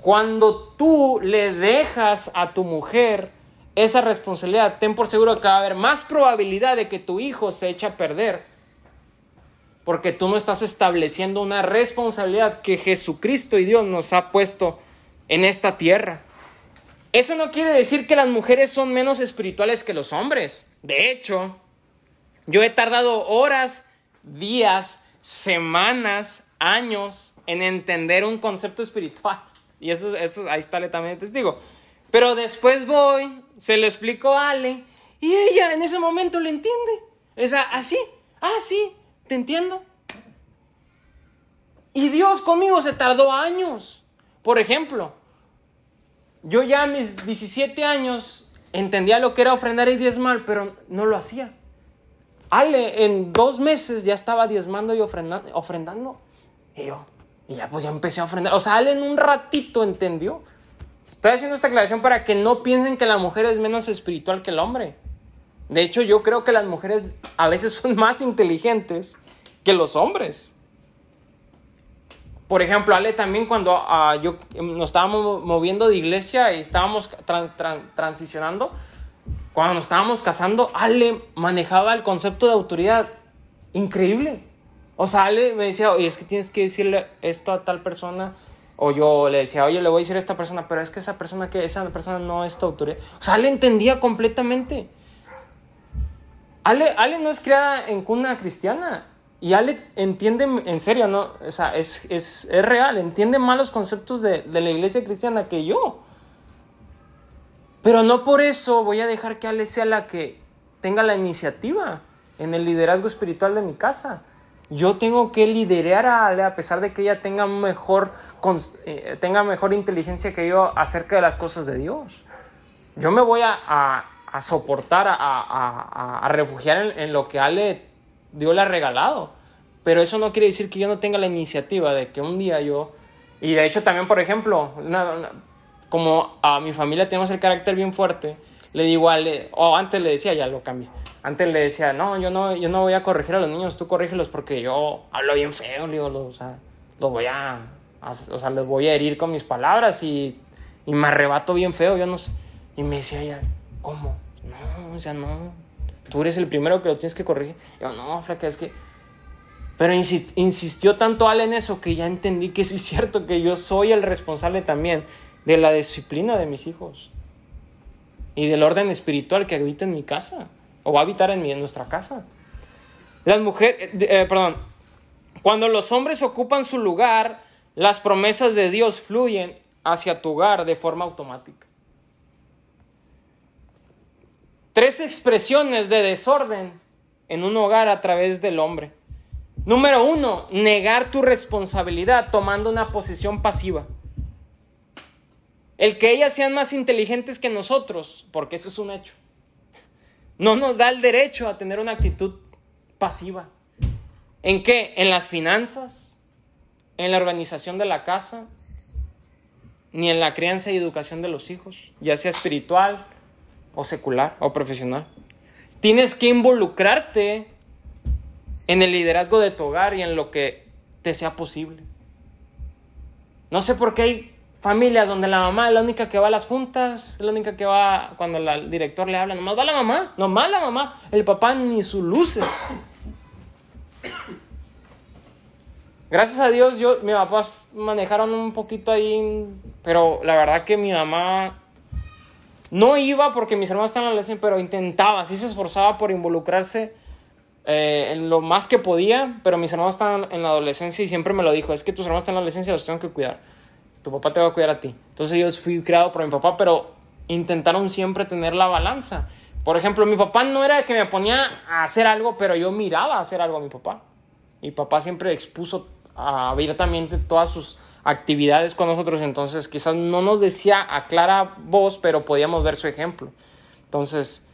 Cuando tú le dejas a tu mujer esa responsabilidad, ten por seguro que va a haber más probabilidad de que tu hijo se eche a perder. Porque tú no estás estableciendo una responsabilidad que Jesucristo y Dios nos ha puesto en esta tierra. Eso no quiere decir que las mujeres son menos espirituales que los hombres. De hecho, yo he tardado horas, días, semanas, años en entender un concepto espiritual. Y eso, eso ahí está también testigo. Pero después voy, se lo explico a Ale y ella en ese momento lo entiende. O sea, así, ah, te entiendo. Y Dios conmigo se tardó años. Por ejemplo, yo ya a mis 17 años entendía lo que era ofrendar y diezmar, pero no lo hacía. Ale en dos meses ya estaba diezmando y ofrenda- ofrendando. Y yo, y ya pues ya empecé a ofrendar. O sea, Ale en un ratito entendió. Estoy haciendo esta aclaración para que no piensen que la mujer es menos espiritual que el hombre. De hecho, yo creo que las mujeres a veces son más inteligentes que los hombres. Por ejemplo, Ale, también cuando ah, yo nos estábamos moviendo de iglesia y estábamos trans- tran- transicionando, cuando nos estábamos casando, Ale manejaba el concepto de autoridad increíble. O sea, Ale me decía, oye, es que tienes que decirle esto a tal persona. O yo le decía, oye, le voy a decir a esta persona, pero es que esa persona que esa persona no es tu autoridad. O sea, Ale entendía completamente. Ale, Ale no es criada en cuna cristiana. Y Ale entiende, en serio, ¿no? O sea, es, es, es real, entiende más los conceptos de, de la iglesia cristiana que yo. Pero no por eso voy a dejar que Ale sea la que tenga la iniciativa en el liderazgo espiritual de mi casa. Yo tengo que liderar a Ale a pesar de que ella tenga mejor, eh, tenga mejor inteligencia que yo acerca de las cosas de Dios. Yo me voy a, a- a soportar, a- a refugiar en, en lo que Ale Dios le ha regalado. Pero eso no quiere decir que yo no tenga la iniciativa de que un día yo... Y de hecho también, por ejemplo, una- una- como a mi familia tenemos el carácter bien fuerte, le digo a Ale, o antes le decía, ya lo cambié. Antes le decía, no, yo no, yo no voy a corregir a los niños, tú corrígelos porque yo hablo bien feo, le digo, o sea, los voy a, o sea, voy a herir con mis palabras y, y me arrebato bien feo, yo no sé. Y me decía ella, ¿cómo? No, o sea, no, tú eres el primero que lo tienes que corregir. Yo, no, flaca, es que... Pero insi- insistió tanto Ale en eso que ya entendí que sí es cierto que yo soy el responsable también de la disciplina de mis hijos y del orden espiritual que habita en mi casa o va a habitar en, mi, en nuestra casa. Las mujeres, eh, perdón, cuando los hombres ocupan su lugar, las promesas de Dios fluyen hacia tu hogar de forma automática. Tres expresiones de desorden en un hogar a través del hombre. Número uno, negar tu responsabilidad tomando una posición pasiva. El que ellas sean más inteligentes que nosotros, porque eso es un hecho, no nos da el derecho a tener una actitud pasiva. ¿En qué? En las finanzas, en la organización de la casa, ni en la crianza y educación de los hijos, ya sea espiritual o secular o profesional. Tienes que involucrarte en el liderazgo de tu hogar y en lo que te sea posible. No sé por qué hay familias donde la mamá es la única que va a las juntas, es la única que va cuando el director le habla, nomás va la mamá, nomás la mamá, el papá ni sus luces. Gracias a Dios, yo, mis papás manejaron un poquito ahí, pero la verdad que mi mamá no iba porque mis hermanos estaban en la adolescencia, pero intentaba, sí se esforzaba por involucrarse eh, en lo más que podía, pero mis hermanos estaban en la adolescencia y siempre me lo dijo, es que tus hermanos están en la adolescencia, los tengo que cuidar. Tu papá te va a cuidar a ti. Entonces yo fui criado por mi papá, pero intentaron siempre tener la balanza. Por ejemplo, mi papá no era que me ponía a hacer algo, pero yo miraba a hacer algo a mi papá. Mi papá siempre expuso abiertamente todas sus actividades con nosotros, entonces quizás no nos decía a clara voz, pero podíamos ver su ejemplo. Entonces,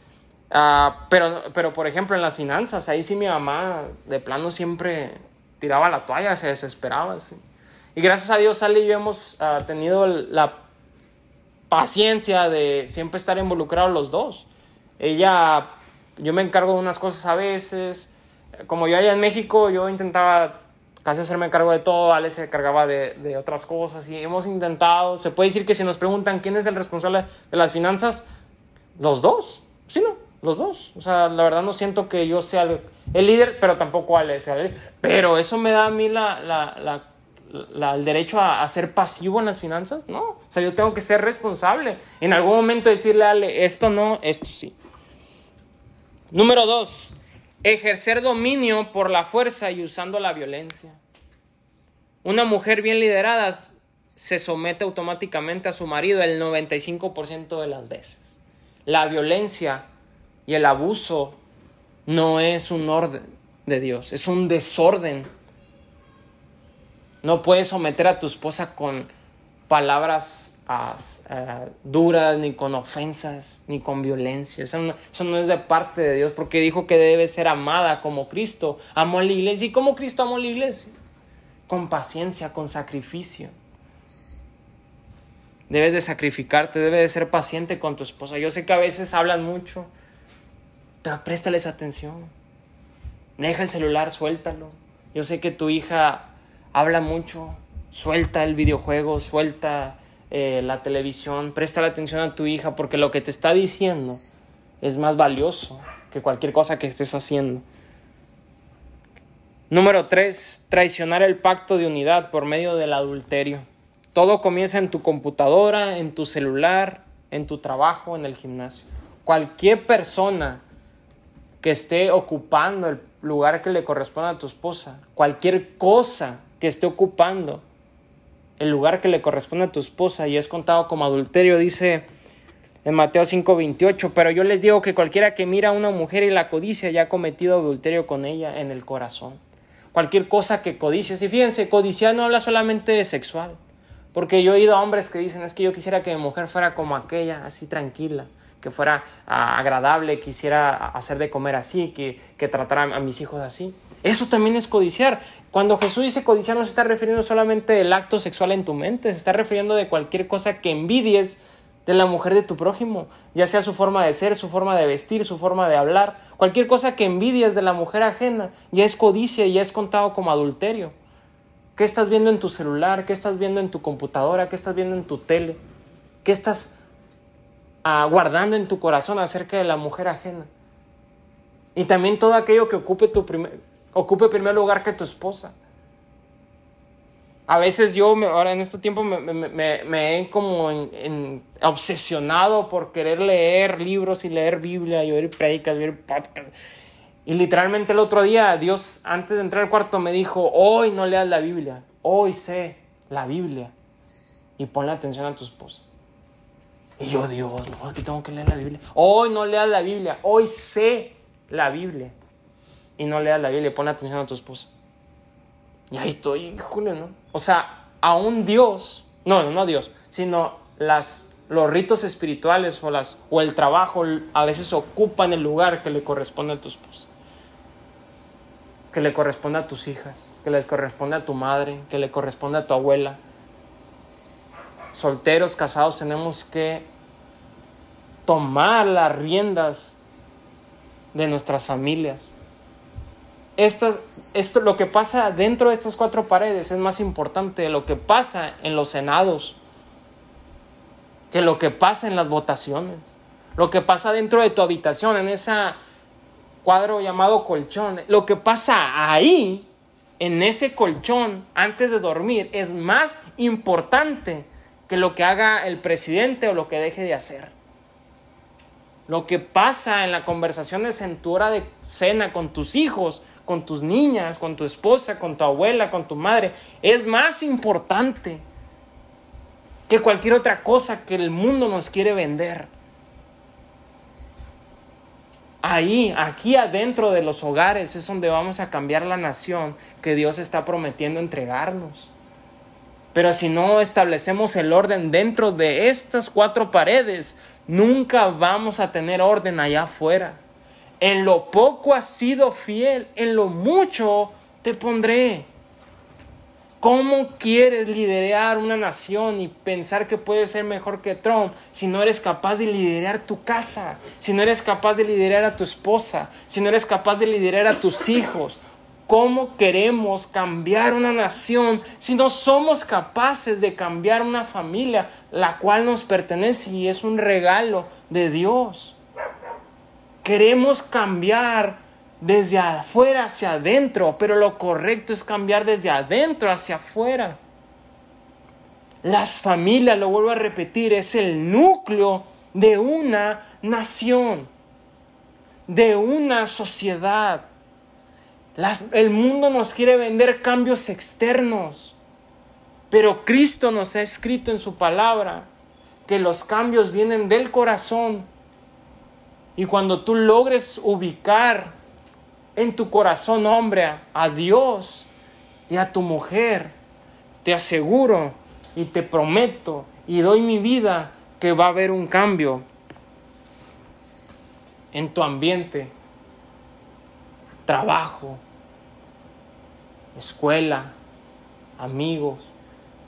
ah, pero, pero por ejemplo en las finanzas, ahí sí mi mamá de plano siempre tiraba la toalla, se desesperaba. sí. Y gracias a Dios, Ale y yo hemos ah, tenido la paciencia de siempre estar involucrados los dos. Ella, yo me encargo de unas cosas a veces. Como yo allá en México, yo intentaba casi hacerme cargo de todo, Ale se cargaba de, de otras cosas y hemos intentado, se puede decir que si nos preguntan quién es el responsable de las finanzas, los dos, sí, no, los dos. O sea, la verdad no siento que yo sea el, el líder, pero tampoco Ale sea el líder. Pero eso me da a mí la, la, la, la- el derecho a, a ser pasivo en las finanzas, ¿no? O sea, yo tengo que ser responsable. En algún momento decirle esto no, esto sí. Número dos, ejercer dominio por la fuerza y usando la violencia. Una mujer bien liderada se somete automáticamente a su marido el 95% de las veces. La violencia y el abuso no es un orden de Dios, es un desorden. No puedes someter a tu esposa con palabras ah, duras, ni con ofensas, ni con violencia. Eso no, es de parte de Dios, porque dijo que debe ser amada como Cristo amó a la iglesia. ¿Y como Cristo amó a la iglesia? Con paciencia, con sacrificio. Debes de sacrificarte, debes de ser paciente con tu esposa. Yo sé que a veces hablan mucho, Pero préstales atención. Deja el celular, suéltalo. Yo sé que tu hija habla mucho. Suelta el videojuego, suelta eh, la televisión. Presta la atención a tu hija porque lo que te está diciendo es más valioso que cualquier cosa que estés haciendo. Número 3. Traicionar el pacto de unidad por medio del adulterio. Todo comienza en tu computadora, en tu celular, en tu trabajo, en el gimnasio. Cualquier persona que esté ocupando el lugar que le corresponde a tu esposa, cualquier cosa que esté ocupando el lugar que le corresponde a tu esposa y es contado como adulterio, dice en Mateo 5:28, pero yo les digo que cualquiera que mira a una mujer y la codicia ya ha cometido adulterio con ella en el corazón. Cualquier cosa que codicies, y fíjense, codiciar no habla solamente de sexual, porque yo he oído a hombres que dicen, es que yo quisiera que mi mujer fuera como aquella, así tranquila, que fuera ah, agradable, quisiera hacer de comer así, que, que tratara a mis hijos así. Eso también es codiciar. Cuando Jesús dice codiciar no se está refiriendo solamente del acto sexual en tu mente, se está refiriendo de cualquier cosa que envidies de la mujer de tu prójimo, ya sea su forma de ser, su forma de vestir, su forma de hablar, cualquier cosa que envidies de la mujer ajena, ya es codicia y ya es contado como adulterio. ¿Qué estás viendo en tu celular? ¿Qué estás viendo en tu computadora? ¿Qué estás viendo en tu tele? ¿Qué estás guardando en tu corazón acerca de la mujer ajena. Y también todo aquello que ocupe, tu primer, ocupe primer lugar que tu esposa. A veces yo, ahora en este tiempo, me, me, he como en, obsesionado por querer leer libros y leer Biblia y oír predicas, y oír podcasts. Y literalmente el otro día, Dios, antes de entrar al cuarto, me dijo, hoy no leas la Biblia, hoy sé la Biblia. Y ponle atención a tu esposa. Y yo, Dios, no, aquí tengo que leer la Biblia. Hoy no leas la Biblia, hoy sé la Biblia. Y no leas la Biblia, pon atención a tu esposa. Y ahí estoy, Julio, ¿no? O sea, a un Dios, no, no, no Dios, sino las, los ritos espirituales o, las, o el trabajo a veces ocupan el lugar que le corresponde a tu esposa. Que le corresponde a tus hijas, que le corresponde a tu madre, que le corresponde a tu abuela, solteros, casados, tenemos que tomar las riendas de nuestras familias. Esto, lo que pasa dentro de estas cuatro paredes es más importante de lo que pasa en los senados, que lo que pasa en las votaciones, lo que pasa dentro de tu habitación, en ese cuadro llamado colchón, lo que pasa ahí, en ese colchón, antes de dormir, es más importante que lo que haga el presidente o lo que deje de hacer. Lo que pasa en la conversación en tu hora de cena con tus hijos, con tus niñas, con tu esposa, con tu abuela, con tu madre, es más importante que cualquier otra cosa que el mundo nos quiere vender. Ahí, aquí adentro de los hogares es donde vamos a cambiar la nación que Dios está prometiendo entregarnos. Pero si no establecemos el orden dentro de estas cuatro paredes, nunca vamos a tener orden allá afuera. En lo poco has sido fiel, en lo mucho te pondré. ¿Cómo quieres liderar una nación y pensar que puedes ser mejor que Trump si no eres capaz de liderar tu casa, si no eres capaz de liderar a tu esposa, si no eres capaz de liderar a tus hijos? ¿Cómo queremos cambiar una nación si no somos capaces de cambiar una familia la cual nos pertenece y es un regalo de Dios? Queremos cambiar desde afuera hacia adentro, pero lo correcto es cambiar desde adentro hacia afuera. Las familias, lo vuelvo a repetir, es el núcleo de una nación, de una sociedad el mundo nos quiere vender cambios externos, pero Cristo nos ha escrito en su palabra que los cambios vienen del corazón. Y cuando tú logres ubicar en tu corazón, hombre, a Dios y a tu mujer, te aseguro y te prometo y doy mi vida que va a haber un cambio en tu ambiente, trabajo, escuela, amigos,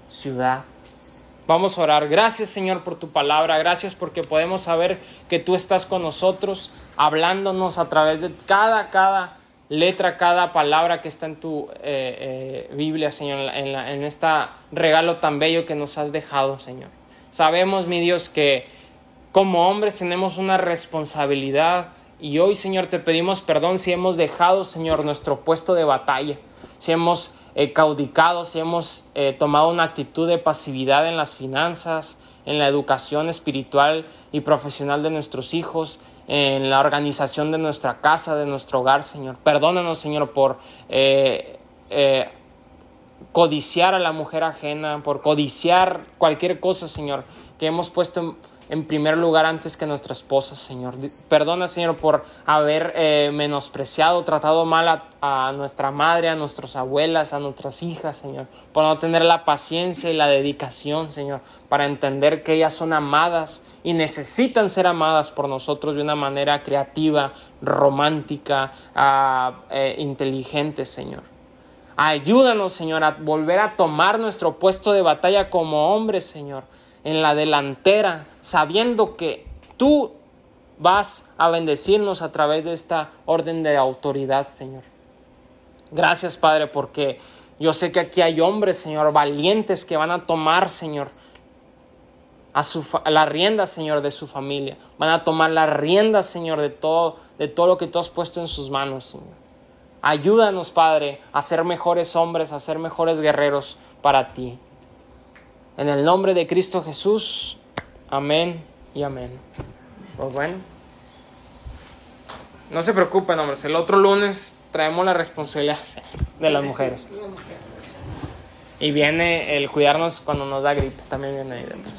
ciudad. Vamos a orar. Gracias Señor por tu palabra. Gracias porque podemos saber que tú estás con nosotros, hablándonos a través de cada, cada letra, cada palabra que está en tu eh, eh, Biblia, Señor, en, la, en este regalo tan bello que nos has dejado, Señor. Sabemos, mi Dios, que como hombres tenemos una responsabilidad y hoy, Señor, te pedimos perdón si hemos dejado, Señor, nuestro puesto de batalla, si hemos eh, caudicado, hemos eh, tomado una actitud de pasividad en las finanzas, en la educación espiritual y profesional de nuestros hijos, en la organización de nuestra casa, de nuestro hogar, Señor. Perdónanos, Señor, por eh, codiciar a la mujer ajena, por codiciar cualquier cosa, Señor, que hemos puesto en en primer lugar antes que nuestra esposa, Señor. Perdona, Señor, por haber eh, menospreciado, tratado mal a, nuestra madre, a nuestras abuelas, a nuestras hijas, Señor. Por no tener la paciencia y la dedicación, Señor, para entender que ellas son amadas y necesitan ser amadas por nosotros de una manera creativa, romántica, uh, eh, inteligente, Señor. Ayúdanos, Señor, a volver a tomar nuestro puesto de batalla como hombres, Señor en la delantera, sabiendo que tú vas a bendecirnos a través de esta orden de autoridad, Señor. Gracias, Padre, porque yo sé que aquí hay hombres, Señor, valientes que van a tomar, Señor, a, su, a la rienda, Señor, de su familia. Van a tomar la rienda, Señor, de todo, de todo lo que tú has puesto en sus manos, Señor. Ayúdanos, Padre, a ser mejores hombres, a ser mejores guerreros para ti. En el nombre de Cristo Jesús, amén y amén. Pues bueno. No se preocupen, hombres. El otro lunes traemos la responsabilidad de las mujeres. Y viene el cuidarnos cuando nos da gripe. También viene ahí dentro.